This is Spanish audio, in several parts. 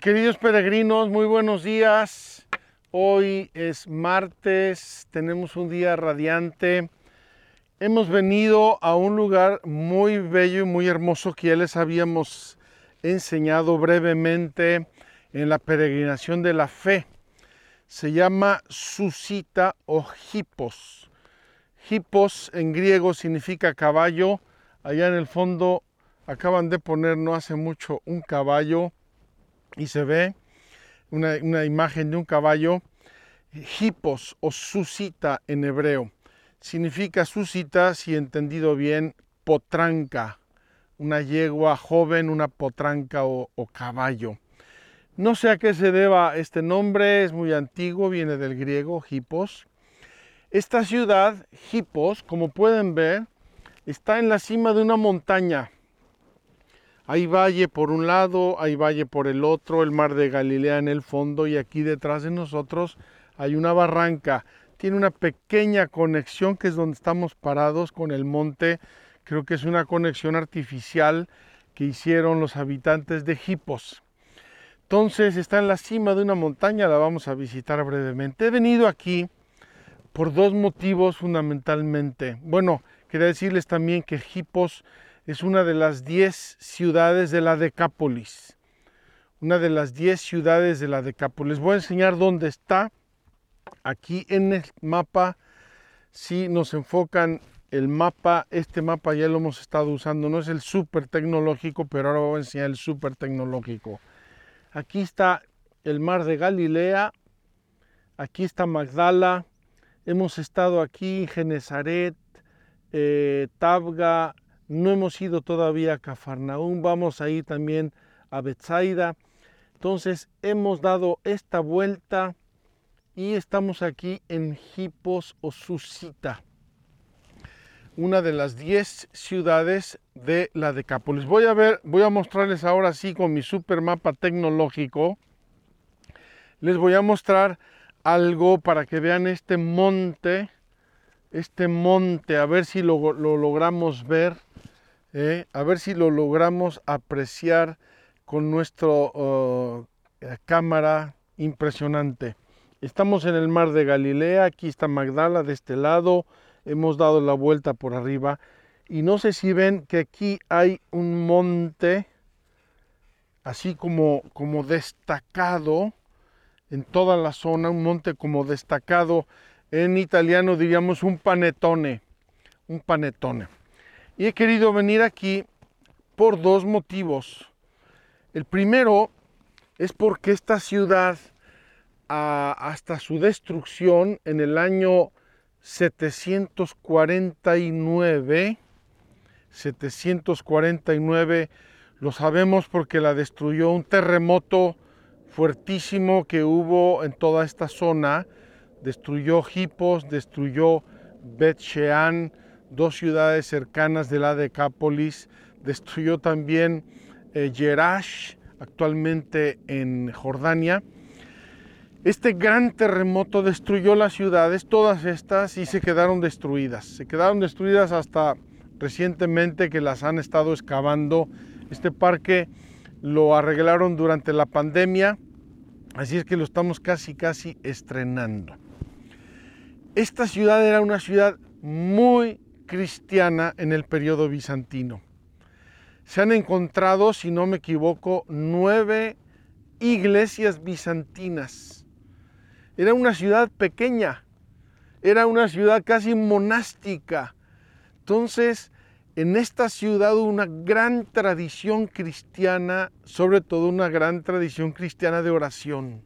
queridos peregrinos, muy buenos días. Hoy es martes, tenemos un día radiante. Hemos venido a un lugar muy bello y muy hermoso que ya les habíamos enseñado brevemente en la peregrinación de la fe. Se llama Susita o Hipos. Hipos en griego significa caballo. Allá en el fondo acaban de poner no hace mucho un caballo y se ve una, imagen de un caballo, hipos o susita en hebreo. Significa susita, si entendido bien, potranca, una yegua joven, una potranca o, caballo. No sé a qué se deba este nombre, es muy antiguo, viene del griego, hipos. Esta ciudad, Hipos, como pueden ver, está en la cima de una montaña hay valle por un lado, hay valle por el otro, el mar de Galilea en el fondo y aquí detrás de nosotros hay una barranca. Tiene una pequeña conexión que es donde estamos parados con el monte. Creo que es una conexión artificial que hicieron los habitantes de Hipos. Entonces está en la cima de una montaña, la vamos a visitar brevemente. He venido aquí por dos motivos fundamentalmente. Bueno, quería decirles también que Hipos es una de las diez ciudades de la Decápolis. Una de las diez ciudades de la Decápolis. Voy a enseñar dónde está. Aquí en el mapa, si nos enfocan el mapa, este mapa ya lo hemos estado usando, no es el súper tecnológico, pero ahora voy a enseñar el súper tecnológico. Aquí está el mar de Galilea, aquí está Magdala, hemos estado aquí en Genezaret, eh, Tabga, no hemos ido todavía a Cafarnaún, vamos a ir también a Bethsaida. Entonces hemos dado esta vuelta y estamos aquí en Hipos o Susita, una de las 10 ciudades de la Decápolis. Voy a ver, voy a mostrarles ahora sí con mi super mapa tecnológico. Les voy a mostrar algo para que vean este monte, este monte, a ver si lo, lo logramos ver ¿eh? a ver si lo logramos apreciar con nuestra oh, eh, cámara impresionante. Estamos en el mar de Galilea, aquí está Magdala de este lado, hemos dado la vuelta por arriba y no sé si ven que aquí hay un monte así como, como destacado en toda la zona, un monte como destacado, en italiano diríamos un panetone, un panetone. Y he querido venir aquí por dos motivos. El primero es porque esta ciudad, hasta su destrucción en el año 749, 749, lo sabemos porque la destruyó un terremoto fuertísimo que hubo en toda esta zona, destruyó Hipos, destruyó Bet Shean, dos ciudades cercanas de la Decápolis, destruyó también eh, Jerash, actualmente en Jordania. Este gran terremoto destruyó las ciudades, todas estas, y se quedaron destruidas. Se quedaron destruidas hasta recientemente que las han estado excavando. Este parque lo arreglaron durante la pandemia, así es que lo estamos casi, casi estrenando. Esta ciudad era una ciudad muy cristiana en el periodo bizantino. Se han encontrado, si no me equivoco, nueve iglesias bizantinas. Era una ciudad pequeña, era una ciudad casi monástica. Entonces, en esta ciudad una gran tradición cristiana, sobre todo una gran tradición cristiana de oración.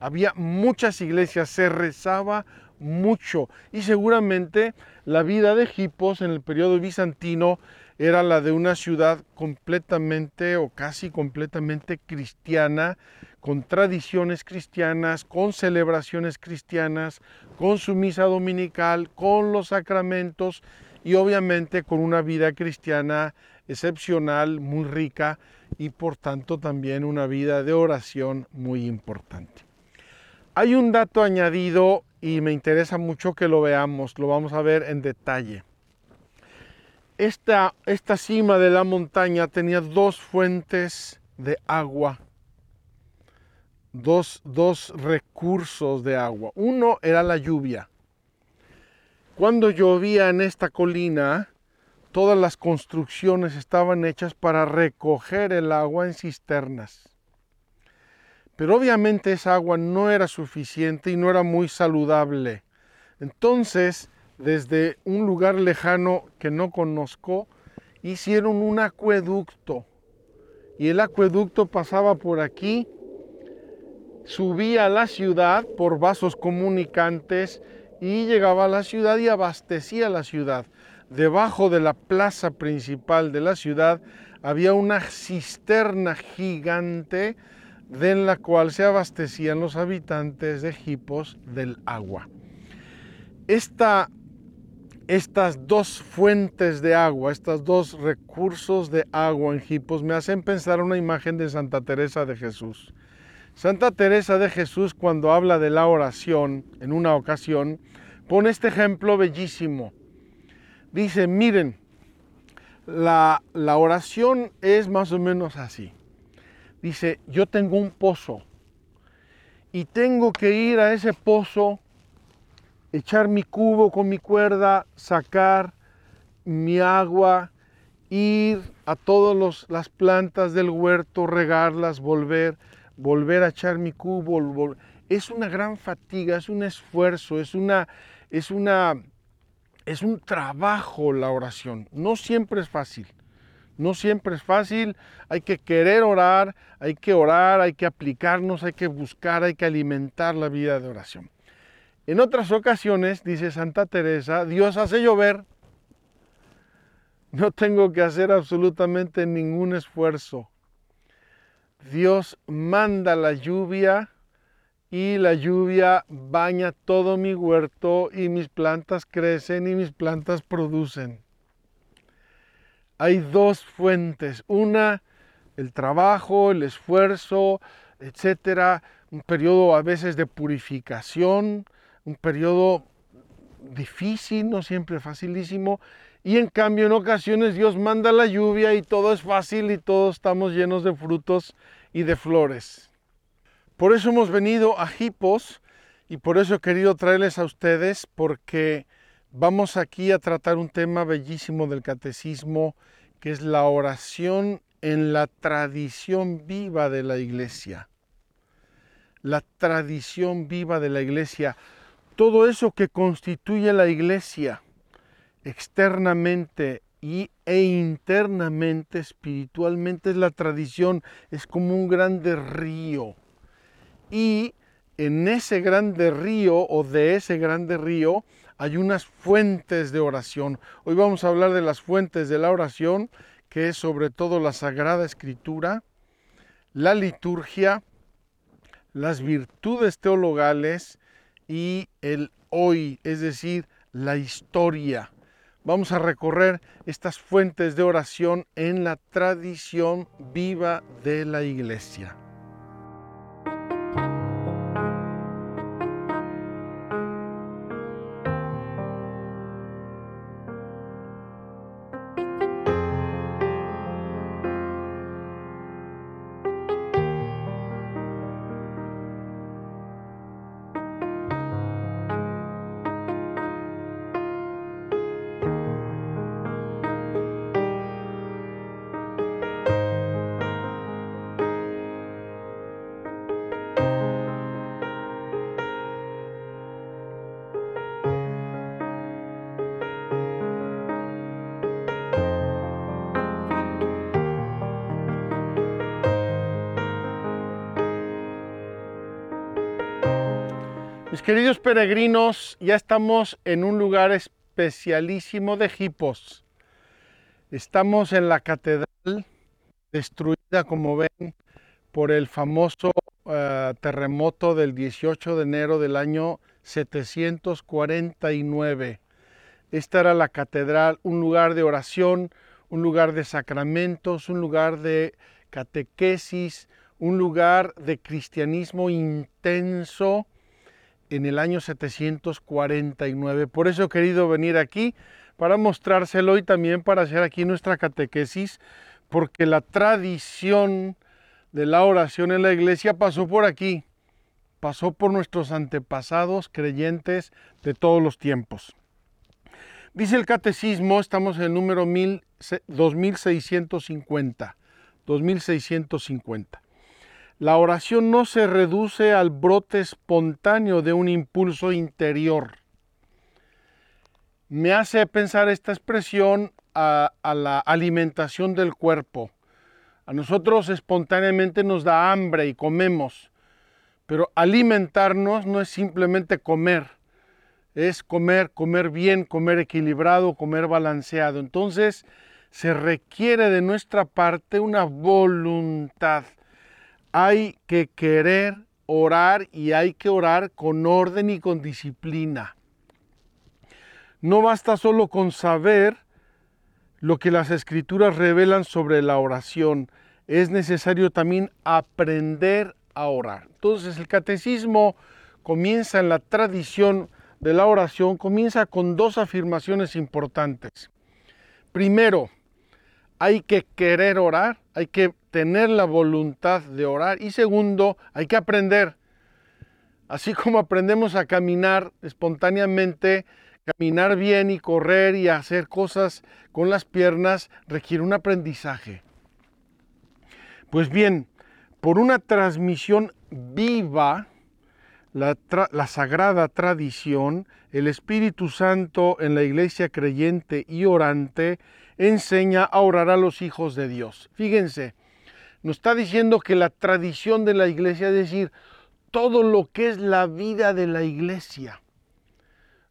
Había muchas iglesias, se rezaba mucho y seguramente la vida de Hipos en el periodo bizantino era la de una ciudad completamente o casi completamente cristiana, con tradiciones cristianas, con celebraciones cristianas, con su misa dominical, con los sacramentos y obviamente con una vida cristiana excepcional, muy rica y por tanto también una vida de oración muy importante. Hay un dato añadido y me interesa mucho que lo veamos, lo vamos a ver en detalle. Esta, esta cima de la montaña tenía dos fuentes de agua, dos, dos recursos de agua. Uno era la lluvia. Cuando llovía en esta colina, todas las construcciones estaban hechas para recoger el agua en cisternas. Pero obviamente esa agua no era suficiente y no era muy saludable. Entonces, desde un lugar lejano que no conozco, hicieron un acueducto. Y el acueducto pasaba por aquí, subía a la ciudad por vasos comunicantes y llegaba a la ciudad y abastecía la ciudad. Debajo de la plaza principal de la ciudad había una cisterna gigante de la cual se abastecían los habitantes de Hipos del agua. estas dos fuentes de agua, estos dos recursos de agua en Hipos me hacen pensar una imagen de Santa Teresa de Jesús. Santa Teresa de Jesús cuando habla de la oración en una ocasión pone este ejemplo bellísimo. Dice, miren, la, la oración es más o menos así dice, yo tengo un pozo y tengo que ir a ese pozo, echar mi cubo con mi cuerda, sacar mi agua, ir a todas las plantas del huerto, regarlas, volver, volver a echar mi cubo. Es una gran fatiga, es un esfuerzo, es una, es una, es un trabajo la oración. No siempre es fácil. No siempre es fácil, hay que querer orar, hay que orar, hay que aplicarnos, hay que buscar, hay que alimentar la vida de oración. En otras ocasiones, dice Santa Teresa, Dios hace llover. No tengo que hacer absolutamente ningún esfuerzo. Dios manda la lluvia y la lluvia baña todo mi huerto y mis plantas crecen y mis plantas producen hay dos fuentes. Una, el trabajo, el esfuerzo, etcétera. Un periodo a veces de purificación, un periodo difícil, no siempre facilísimo. Y en cambio en ocasiones Dios manda la lluvia y todo es fácil y todos estamos llenos de frutos y de flores. Por eso hemos venido a Hipos y por eso he querido traerles a ustedes porque Vamos aquí a tratar un tema bellísimo del catecismo, que es la oración en la tradición viva de la iglesia. La tradición viva de la iglesia. Todo eso que constituye la iglesia externamente y, e internamente, espiritualmente, es la tradición, es como un grande río. Y en ese grande río o de ese grande río hay unas fuentes de oración. Hoy vamos a hablar de las fuentes de la oración, que es sobre todo la Sagrada Escritura, la liturgia, las virtudes teologales y el hoy, es decir, la historia. Vamos a recorrer estas fuentes de oración en la tradición viva de la iglesia. Queridos peregrinos, ya estamos en un lugar especialísimo de Hipos. Estamos en la catedral destruida, como ven, por el famoso uh, terremoto del 18 de enero del año 749. Esta era la catedral, un lugar de oración, un lugar de sacramentos, un lugar de catequesis, un lugar de cristianismo intenso en el año 749. Por eso he querido venir aquí para mostrárselo y también para hacer aquí nuestra catequesis, porque la tradición de la oración en la iglesia pasó por aquí, pasó por nuestros antepasados creyentes de todos los tiempos. Dice el catecismo, estamos en el número 2650, 2650. La oración no se reduce al brote espontáneo de un impulso interior. Me hace pensar esta expresión a, la alimentación del cuerpo. A nosotros espontáneamente nos da hambre y comemos, pero alimentarnos no es simplemente comer, es comer, comer bien, comer equilibrado, comer balanceado. Entonces se requiere de nuestra parte una voluntad hay que querer orar y hay que orar con orden y con disciplina. No basta solo con saber lo que las escrituras revelan sobre la oración, es necesario también aprender a orar. Entonces el catecismo comienza en la tradición de la oración, comienza con dos afirmaciones importantes. Primero, hay que querer orar, hay que tener la voluntad de orar. Y segundo, hay que aprender. Así como aprendemos a caminar espontáneamente, caminar bien y correr y hacer cosas con las piernas requiere un aprendizaje. Pues bien, por una transmisión viva, la, la, sagrada tradición, el Espíritu Santo en la iglesia creyente y orante enseña a orar a los hijos de Dios. Fíjense, nos está diciendo que la tradición de la iglesia, es decir, todo lo que es la vida de la iglesia,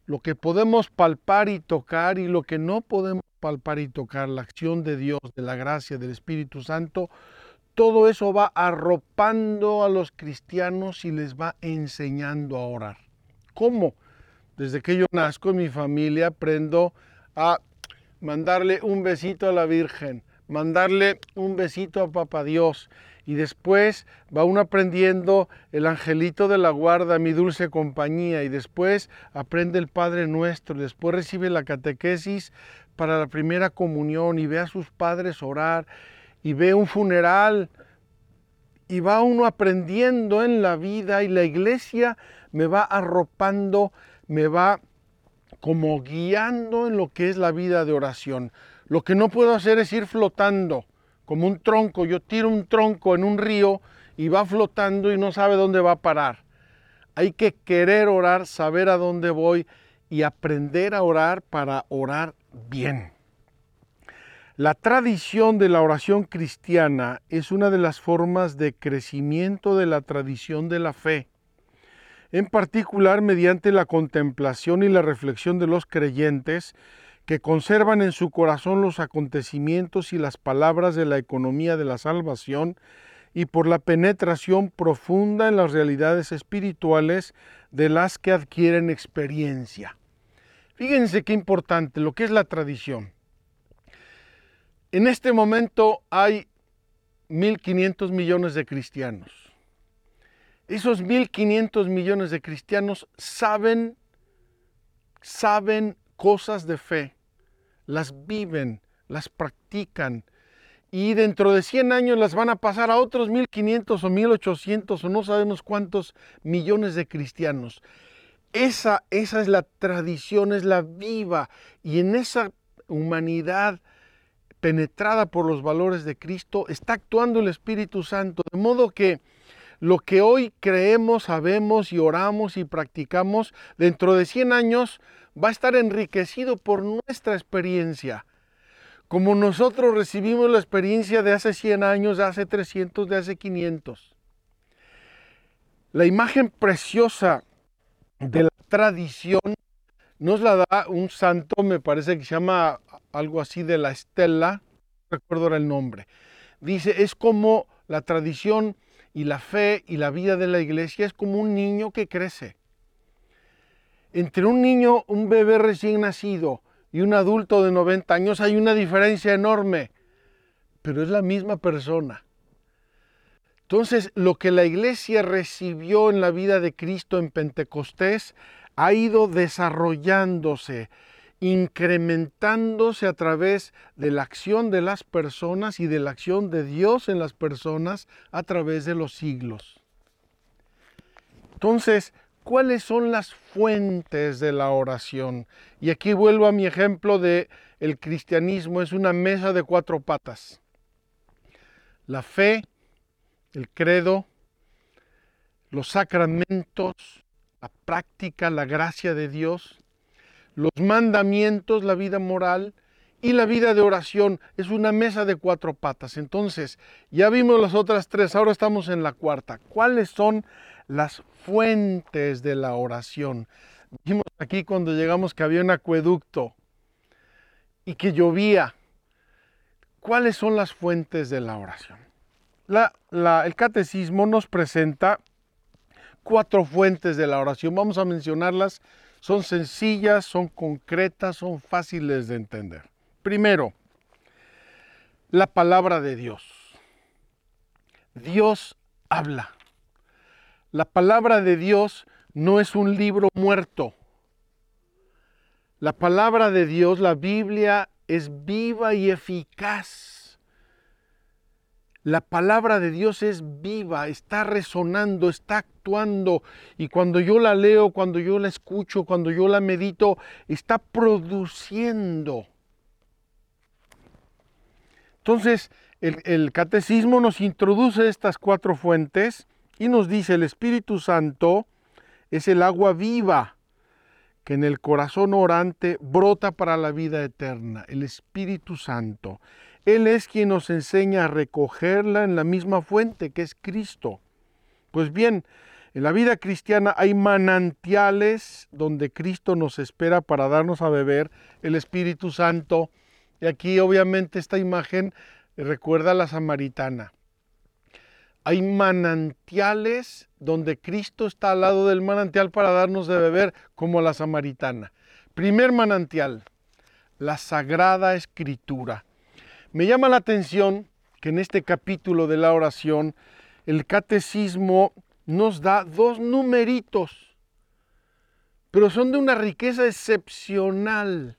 lo que podemos palpar y tocar y lo que no podemos palpar y tocar, la acción de Dios, de la gracia, del Espíritu Santo, todo eso va arropando a los cristianos y les va enseñando a orar. ¿Cómo? Desde que yo nazco en mi familia aprendo a mandarle un besito a la Virgen, mandarle un besito a Papá Dios. Y después va uno aprendiendo el angelito de la guarda, mi dulce compañía. Y después aprende el Padre Nuestro. después recibe la catequesis para la primera comunión y ve a sus padres orar. Y ve un funeral. Y va uno aprendiendo en la vida y la iglesia me va arropando, me va como guiando en lo que es la vida de oración. Lo que no puedo hacer es ir flotando como un tronco. Yo tiro un tronco en un río y va flotando y no sabe dónde va a parar. Hay que querer orar, saber a dónde voy y aprender a orar para orar bien. La tradición de la oración cristiana es una de las formas de crecimiento de la tradición de la fe en particular mediante la contemplación y la reflexión de los creyentes que conservan en su corazón los acontecimientos y las palabras de la economía de la salvación y por la penetración profunda en las realidades espirituales de las que adquieren experiencia. Fíjense qué importante lo que es la tradición. En este momento hay 1.500 millones de cristianos. Esos 1.500 millones de cristianos saben, saben cosas de fe, las viven, las practican. Y dentro de 100 años las van a pasar a otros 1.500 o 1.800 o no sabemos cuántos millones de cristianos. Esa, esa es la tradición, es la viva. Y en esa humanidad penetrada por los valores de Cristo está actuando el Espíritu Santo, de modo que lo que hoy creemos, sabemos y oramos y practicamos, dentro de 100 años va a estar enriquecido por nuestra experiencia. Como nosotros recibimos la experiencia de hace 100 años, de hace 300, de hace 500. La imagen preciosa de la tradición nos la da un santo, me parece que se llama algo así de la estela, no recuerdo ahora el nombre. Dice, es como la tradición y la fe y la vida de la iglesia es como un niño que crece. Entre un niño, un bebé recién nacido y un adulto de 90 años hay una diferencia enorme, pero es la misma persona. Entonces, lo que la iglesia recibió en la vida de Cristo en Pentecostés ha ido desarrollándose, incrementándose a través de la acción de las personas y de la acción de Dios en las personas a través de los siglos. Entonces, ¿cuáles son las fuentes de la oración? Y aquí vuelvo a mi ejemplo de el cristianismo es una mesa de cuatro patas. La fe, el credo, los sacramentos, la práctica, la gracia de Dios, los mandamientos, la vida moral y la vida de oración. Es una mesa de cuatro patas. Entonces, ya vimos las otras tres, ahora estamos en la cuarta. ¿Cuáles son las fuentes de la oración? Dijimos aquí cuando llegamos que había un acueducto y que llovía. ¿Cuáles son las fuentes de la oración? el catecismo nos presenta cuatro fuentes de la oración. Vamos a mencionarlas. Son sencillas, son concretas, son fáciles de entender. Primero, la palabra de Dios. Dios habla. La palabra de Dios no es un libro muerto. La palabra de Dios, la Biblia, es viva y eficaz la palabra de Dios es viva, está resonando, está actuando. Y cuando yo la leo, cuando yo la escucho, cuando yo la medito, está produciendo. Entonces, el, catecismo nos introduce estas cuatro fuentes y nos dice, el Espíritu Santo es el agua viva que en el corazón orante brota para la vida eterna, el Espíritu Santo. Él es quien nos enseña a recogerla en la misma fuente que es Cristo. Pues bien, en la vida cristiana hay manantiales donde Cristo nos espera para darnos a beber el Espíritu Santo. Y aquí obviamente esta imagen recuerda a la samaritana. Hay manantiales donde Cristo está al lado del manantial para darnos de beber como la samaritana. Primer manantial, la sagrada escritura. Me llama la atención que en este capítulo de la oración el catecismo nos da dos numeritos, pero son de una riqueza excepcional.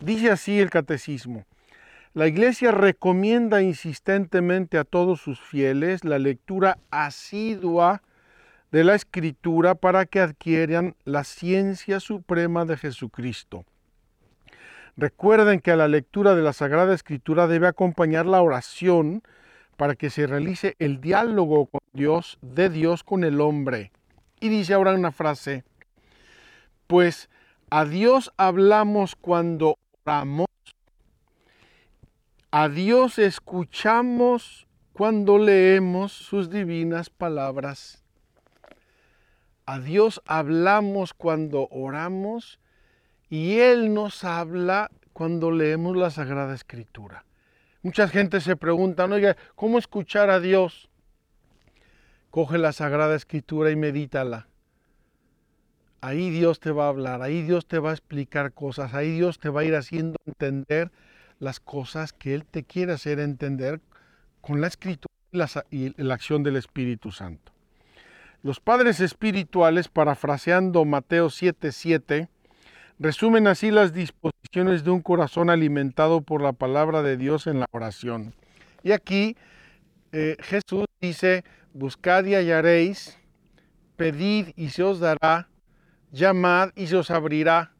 Dice así el catecismo. La Iglesia recomienda insistentemente a todos sus fieles la lectura asidua de la Escritura para que adquieran la ciencia suprema de Jesucristo. Recuerden que a la lectura de la Sagrada Escritura debe acompañar la oración para que se realice el diálogo con Dios, de Dios con el hombre. Y dice ahora una frase, pues a Dios hablamos cuando oramos, a Dios escuchamos cuando leemos sus divinas palabras. A Dios hablamos cuando oramos y Él nos habla cuando leemos la Sagrada Escritura. Mucha gente se pregunta, oiga, ¿cómo escuchar a Dios? Coge la Sagrada Escritura y medítala. Ahí Dios te va a hablar, ahí Dios te va a explicar cosas, ahí Dios te va a ir haciendo entender las cosas que Él te quiere hacer entender con la Escritura y la, acción del Espíritu Santo. Los padres espirituales, parafraseando Mateo 7:7, Resumen así las disposiciones de un corazón alimentado por la palabra de Dios en la oración. Y aquí eh, Jesús dice, buscad y hallaréis, pedid y se os dará, llamad y se os abrirá.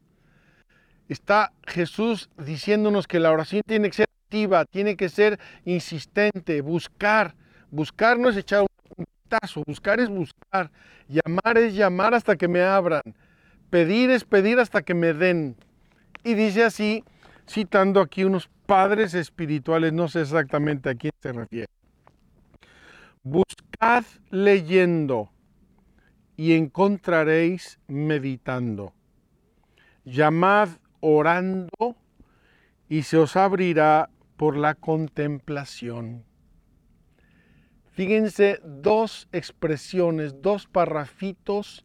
Está Jesús diciéndonos que la oración tiene que ser activa, tiene que ser insistente, buscar. Buscar no es echar un tazo, buscar es buscar, llamar es llamar hasta que me abran. Pedir es pedir hasta que me den. Y dice así, citando aquí unos padres espirituales, no sé exactamente a quién se refiere. Buscad leyendo y encontraréis meditando. Llamad orando y se os abrirá por la contemplación. Fíjense dos expresiones, dos parrafitos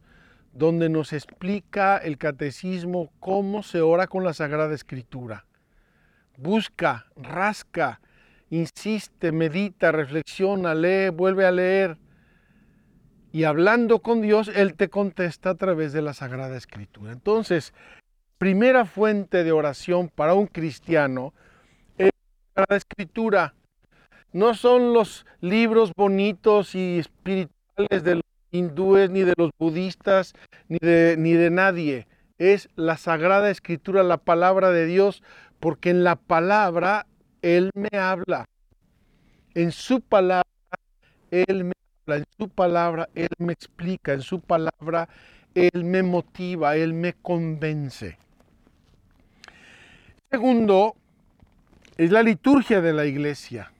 donde nos explica el catecismo cómo se ora con la Sagrada Escritura. Busca, rasca, insiste, medita, reflexiona, lee, vuelve a leer. Y hablando con Dios, Él te contesta a través de la Sagrada Escritura. Entonces, primera fuente de oración para un cristiano es la Escritura. No son los libros bonitos y espirituales de los hindúes, ni de los budistas, ni de, ni de nadie. Es la Sagrada Escritura, la palabra de Dios, porque en la palabra Él me habla. En su palabra Él me habla, en su palabra Él me explica, en su palabra Él me motiva, Él me convence. Segundo, es la liturgia de la iglesia.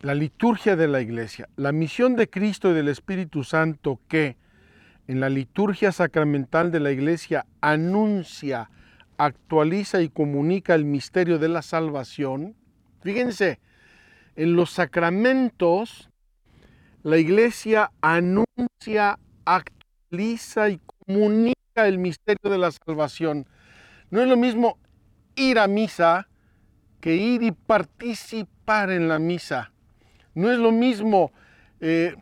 La liturgia de la iglesia. La misión de Cristo y del Espíritu Santo que en la liturgia sacramental de la iglesia anuncia, actualiza y comunica el misterio de la salvación. Fíjense, en los sacramentos la iglesia anuncia, actualiza y comunica el misterio de la salvación. No es lo mismo ir a misa que ir y participar en la misa. No es lo mismo eh,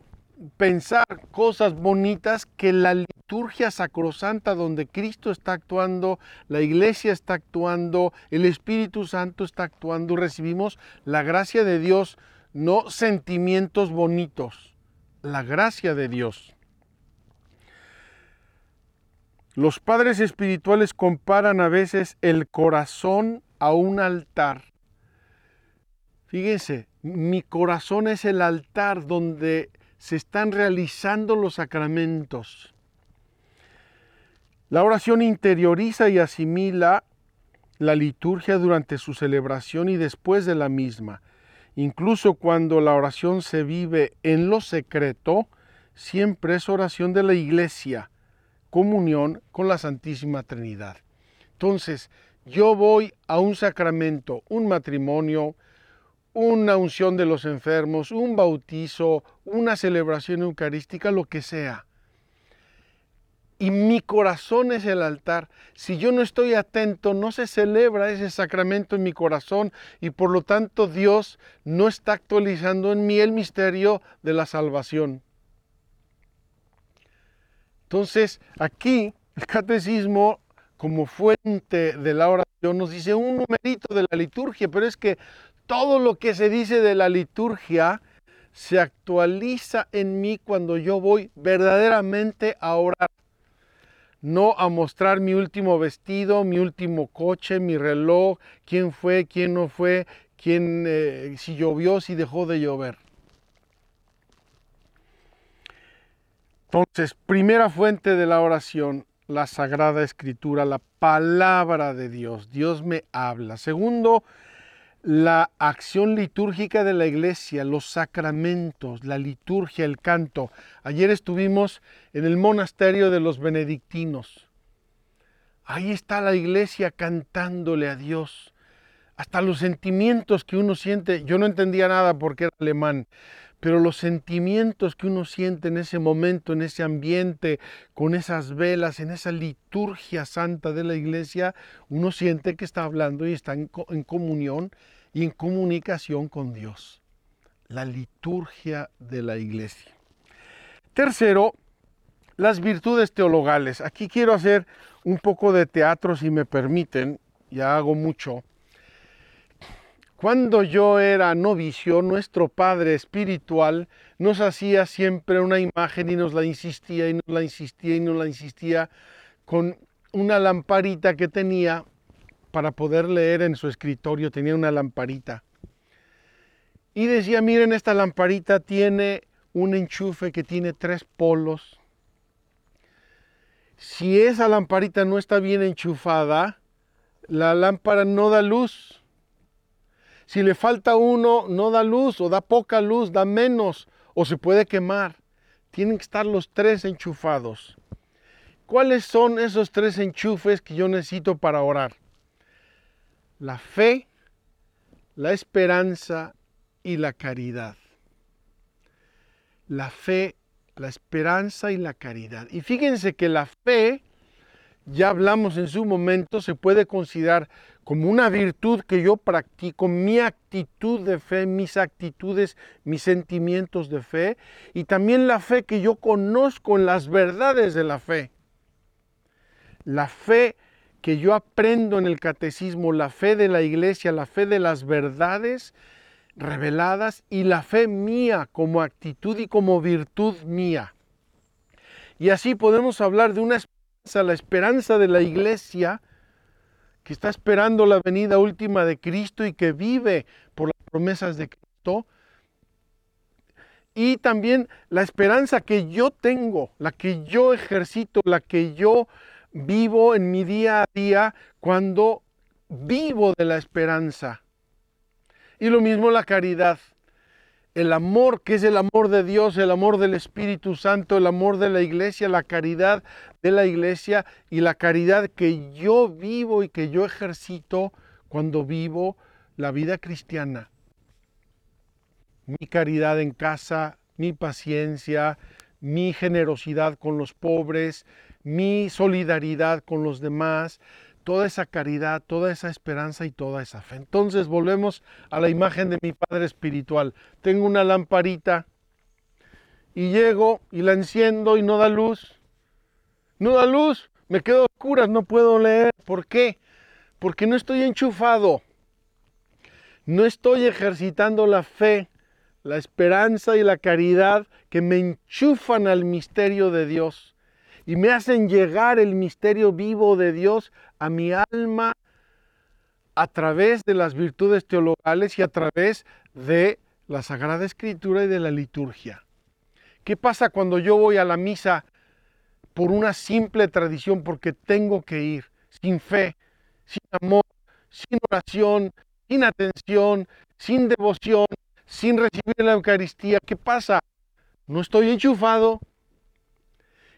pensar cosas bonitas que la liturgia sacrosanta donde Cristo está actuando, la iglesia está actuando, el Espíritu Santo está actuando, recibimos la gracia de Dios, no sentimientos bonitos, la gracia de Dios. Los padres espirituales comparan a veces el corazón a un altar. Fíjense, mi corazón es el altar donde se están realizando los sacramentos. La oración interioriza y asimila la liturgia durante su celebración y después de la misma. Incluso cuando la oración se vive en lo secreto, siempre es oración de la iglesia comunión con la Santísima Trinidad. Entonces, yo voy a un sacramento, un matrimonio, una unción de los enfermos, un bautizo, una celebración eucarística, lo que sea. Y mi corazón es el altar. Si yo no estoy atento, no se celebra ese sacramento en mi corazón y por lo tanto Dios no está actualizando en mí el misterio de la salvación. Entonces, aquí el catecismo, como fuente de la oración, nos dice un numerito de la liturgia, pero es que todo lo que se dice de la liturgia se actualiza en mí cuando yo voy verdaderamente a orar. No a mostrar mi último vestido, mi último coche, mi reloj, quién fue, quién no fue, quién, eh, si llovió, si dejó de llover. Entonces, primera fuente de la oración, la Sagrada Escritura, la palabra de Dios. Dios me habla. Segundo, la acción litúrgica de la iglesia, los sacramentos, la liturgia, el canto. Ayer estuvimos en el monasterio de los benedictinos. Ahí está la iglesia cantándole a Dios. Hasta los sentimientos que uno siente, yo no entendía nada porque era alemán, pero los sentimientos que uno siente en ese momento, en ese ambiente, con esas velas, en esa liturgia santa de la iglesia, uno siente que está hablando y está en, comunión y en comunicación con Dios. La liturgia de la iglesia. Tercero, las virtudes teologales. Aquí quiero hacer un poco de teatro, si me permiten, ya hago mucho. Cuando yo era novicio, nuestro padre espiritual nos hacía siempre una imagen y nos la insistía y nos la insistía y nos la insistía con una lamparita que tenía para poder leer en su escritorio, tenía una lamparita. Y decía, miren, esta lamparita tiene un enchufe que tiene tres polos. Si esa lamparita no está bien enchufada, la lámpara no da luz. Si le falta uno, no da luz o da poca luz, da menos o se puede quemar. tienen que estar los tres enchufados. ¿Cuáles son esos tres enchufes que yo necesito para orar? La fe, la esperanza y la caridad. La fe, la esperanza y la caridad. Y fíjense que la fe, ya hablamos en su momento, se puede considerar como una virtud que yo practico, mi actitud de fe, mis actitudes, mis sentimientos de fe, y también la fe que yo conozco en las verdades de la fe. La fe que yo aprendo en el catecismo, la fe de la iglesia, la fe de las verdades reveladas y la fe mía como actitud y como virtud mía. Y así podemos hablar de una esperanza, la esperanza de la iglesia, que está esperando la venida última de Cristo y que vive por las promesas de Cristo. Y también la esperanza que yo tengo, la que yo ejercito, la que yo vivo en mi día a día cuando vivo de la esperanza. Y lo mismo la caridad. El amor, que es el amor de Dios, el amor del Espíritu Santo, el amor de la iglesia, la caridad de la iglesia y la caridad que yo vivo y que yo ejercito cuando vivo la vida cristiana. Mi caridad en casa, mi paciencia, mi generosidad con los pobres, mi solidaridad con los demás, toda esa caridad, toda esa esperanza y toda esa fe. Entonces volvemos a la imagen de mi Padre Espiritual. Tengo una lamparita y llego y la enciendo y no da luz. No da luz, me quedo oscuras, no puedo leer. ¿Por qué? Porque no estoy enchufado. No estoy ejercitando la fe, la esperanza y la caridad que me enchufan al misterio de Dios y me hacen llegar el misterio vivo de Dios a mi alma a través de las virtudes teologales y a través de la Sagrada Escritura y de la liturgia. ¿Qué pasa cuando yo voy a la misa por una simple tradición, porque tengo que ir, sin fe, sin amor, sin oración, sin atención, sin devoción, sin recibir la Eucaristía? ¿Qué pasa? No estoy enchufado,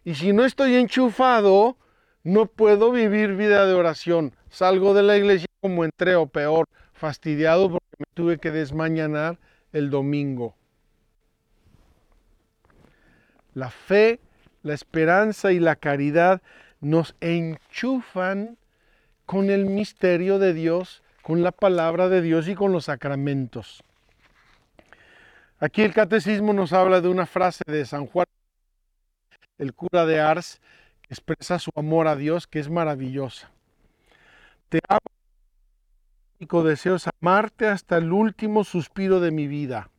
y si no estoy enchufado, no puedo vivir vida de oración. Salgo de la iglesia como entré o peor, fastidiado porque me tuve que desmañanar el domingo. La fe, la esperanza y la caridad nos enchufan con el misterio de Dios, con la palabra de Dios y con los sacramentos. Aquí el catecismo nos habla de una frase de San Juan el cura de Ars, expresa su amor a Dios, que es maravillosa. Te amo, único deseo es amarte hasta el último suspiro de mi vida.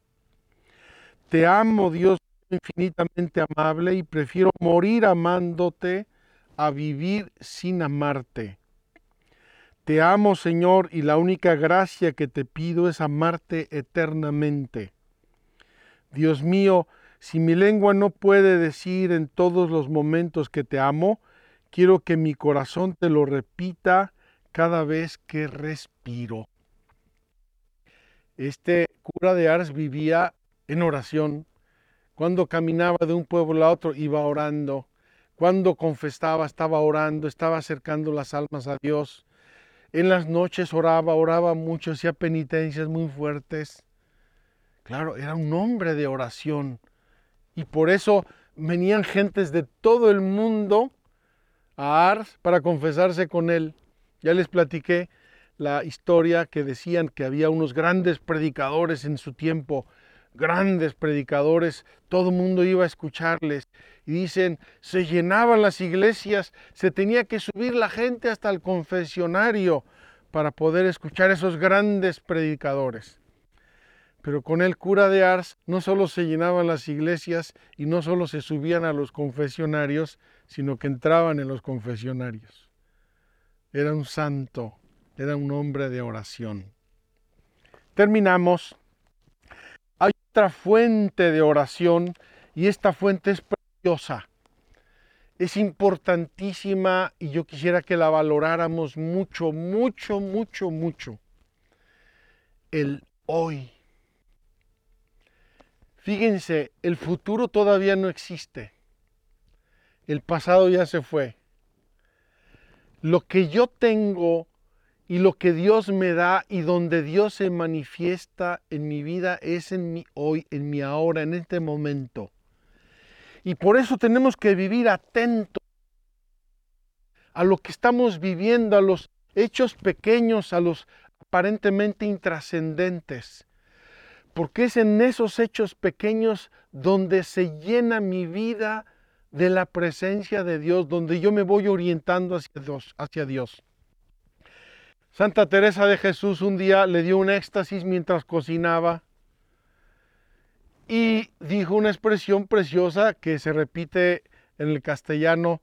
Te amo, Dios infinitamente amable, y prefiero morir amándote a vivir sin amarte. Te amo, Señor, y la única gracia que te pido es amarte eternamente. Dios mío, si mi lengua no puede decir en todos los momentos que te amo, quiero que mi corazón te lo repita cada vez que respiro. Este cura de Ars vivía en oración. Cuando caminaba de un pueblo a otro iba orando. Cuando confesaba estaba orando, estaba acercando las almas a Dios. En las noches oraba, oraba mucho, hacía penitencias muy fuertes. Claro, era un hombre de oración. Y por eso venían gentes de todo el mundo a Ars para confesarse con él. Ya les platiqué la historia que decían que había unos grandes predicadores en su tiempo, grandes predicadores, todo el mundo iba a escucharles. Y dicen, se llenaban las iglesias, se tenía que subir la gente hasta el confesionario para poder escuchar esos grandes predicadores. Pero con el cura de Ars no solo se llenaban las iglesias y no solo se subían a los confesionarios, sino que entraban en los confesionarios. Era un santo, era un hombre de oración. Terminamos. Hay otra fuente de oración y esta fuente es preciosa. Es importantísima y yo quisiera que la valoráramos mucho, mucho, mucho, mucho. El hoy Fíjense, el futuro todavía no existe. El pasado ya se fue. Lo que yo tengo y lo que Dios me da y donde Dios se manifiesta en mi vida es en mi hoy, en mi ahora, en este momento. Y por eso tenemos que vivir atentos a lo que estamos viviendo, a los hechos pequeños, a los aparentemente intrascendentes. Porque es en esos hechos pequeños donde se llena mi vida de la presencia de Dios, donde yo me voy orientando hacia Dios. Santa Teresa de Jesús un día le dio un éxtasis mientras cocinaba y dijo una expresión preciosa que se repite en el castellano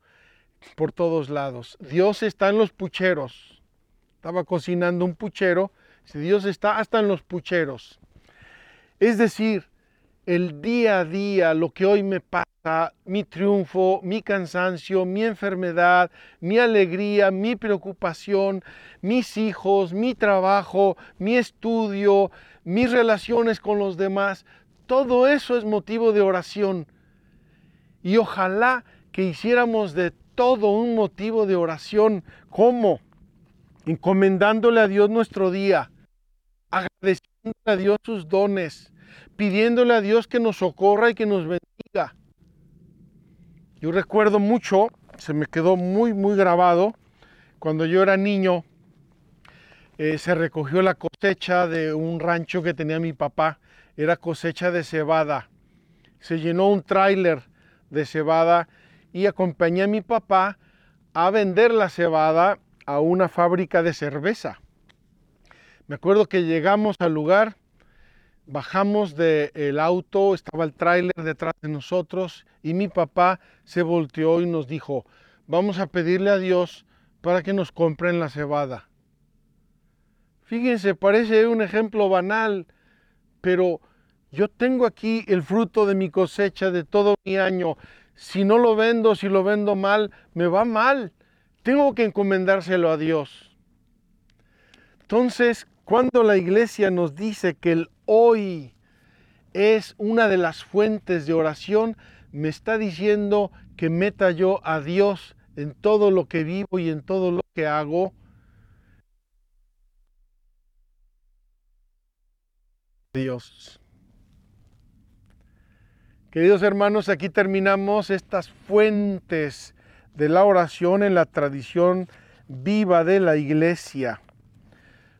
por todos lados. Dios está en los pucheros. Estaba cocinando un puchero. Si Dios está hasta en los pucheros. Es decir, el día a día, lo que hoy me pasa, mi triunfo, mi cansancio, mi enfermedad, mi alegría, mi preocupación, mis hijos, mi trabajo, mi estudio, mis relaciones con los demás, todo eso es motivo de oración. Y ojalá que hiciéramos de todo un motivo de oración. ¿Cómo? Encomendándole a Dios nuestro día, agradeciendo a Dios sus dones, pidiéndole a Dios que nos socorra y que nos bendiga. Yo recuerdo mucho, se me quedó muy, muy grabado, cuando yo era niño, eh, se recogió la cosecha de un rancho que tenía mi papá era cosecha de cebada. Se llenó un tráiler de cebada y acompañé a mi papá a vender la cebada a una fábrica de cerveza. Me acuerdo que llegamos al lugar, bajamos del auto, estaba el tráiler detrás de nosotros y mi papá se volteó y nos dijo, vamos a pedirle a Dios para que nos compren la cebada. Fíjense, parece un ejemplo banal, pero yo tengo aquí el fruto de mi cosecha de todo mi año. Si no lo vendo, si lo vendo mal, me va mal. Tengo que encomendárselo a Dios. Entonces, cuando la iglesia nos dice que el hoy es una de las fuentes de oración, me está diciendo que meta yo a Dios en todo lo que vivo y en todo lo que hago Dios. Queridos hermanos, aquí terminamos estas fuentes de la oración en la tradición viva de la iglesia.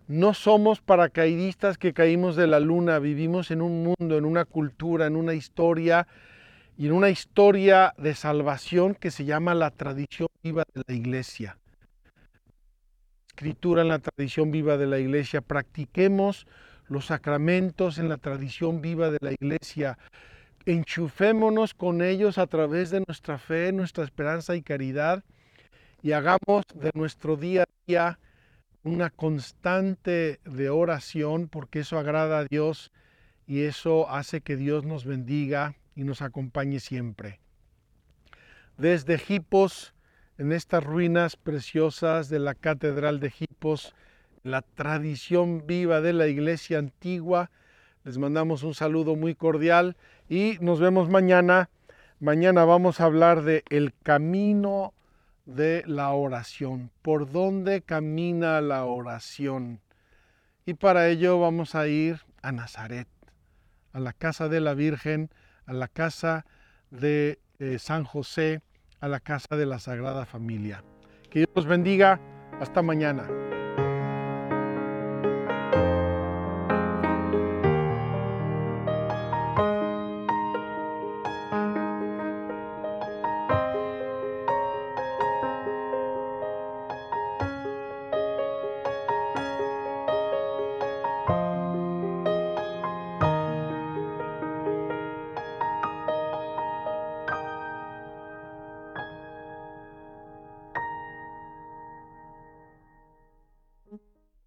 No somos paracaidistas que caímos de la luna, vivimos en un mundo, en una cultura, en una historia y en una historia de salvación que se llama la tradición viva de la iglesia. Escritura en la tradición viva de la iglesia, practiquemos los sacramentos en la tradición viva de la iglesia. Enchufémonos con ellos a través de nuestra fe, nuestra esperanza y caridad y hagamos de nuestro día a día una constante de oración porque eso agrada a Dios y eso hace que Dios nos bendiga y nos acompañe siempre. Desde Hipos, en estas ruinas preciosas de la Catedral de Hipos, la tradición viva de la iglesia antigua. Les mandamos un saludo muy cordial y nos vemos mañana. Mañana vamos a hablar de el camino de la oración, por dónde camina la oración. Y para ello vamos a ir a Nazaret, a la casa de la Virgen, a la casa de eh, San José, a la casa de la Sagrada Familia. Que Dios los bendiga. Hasta mañana.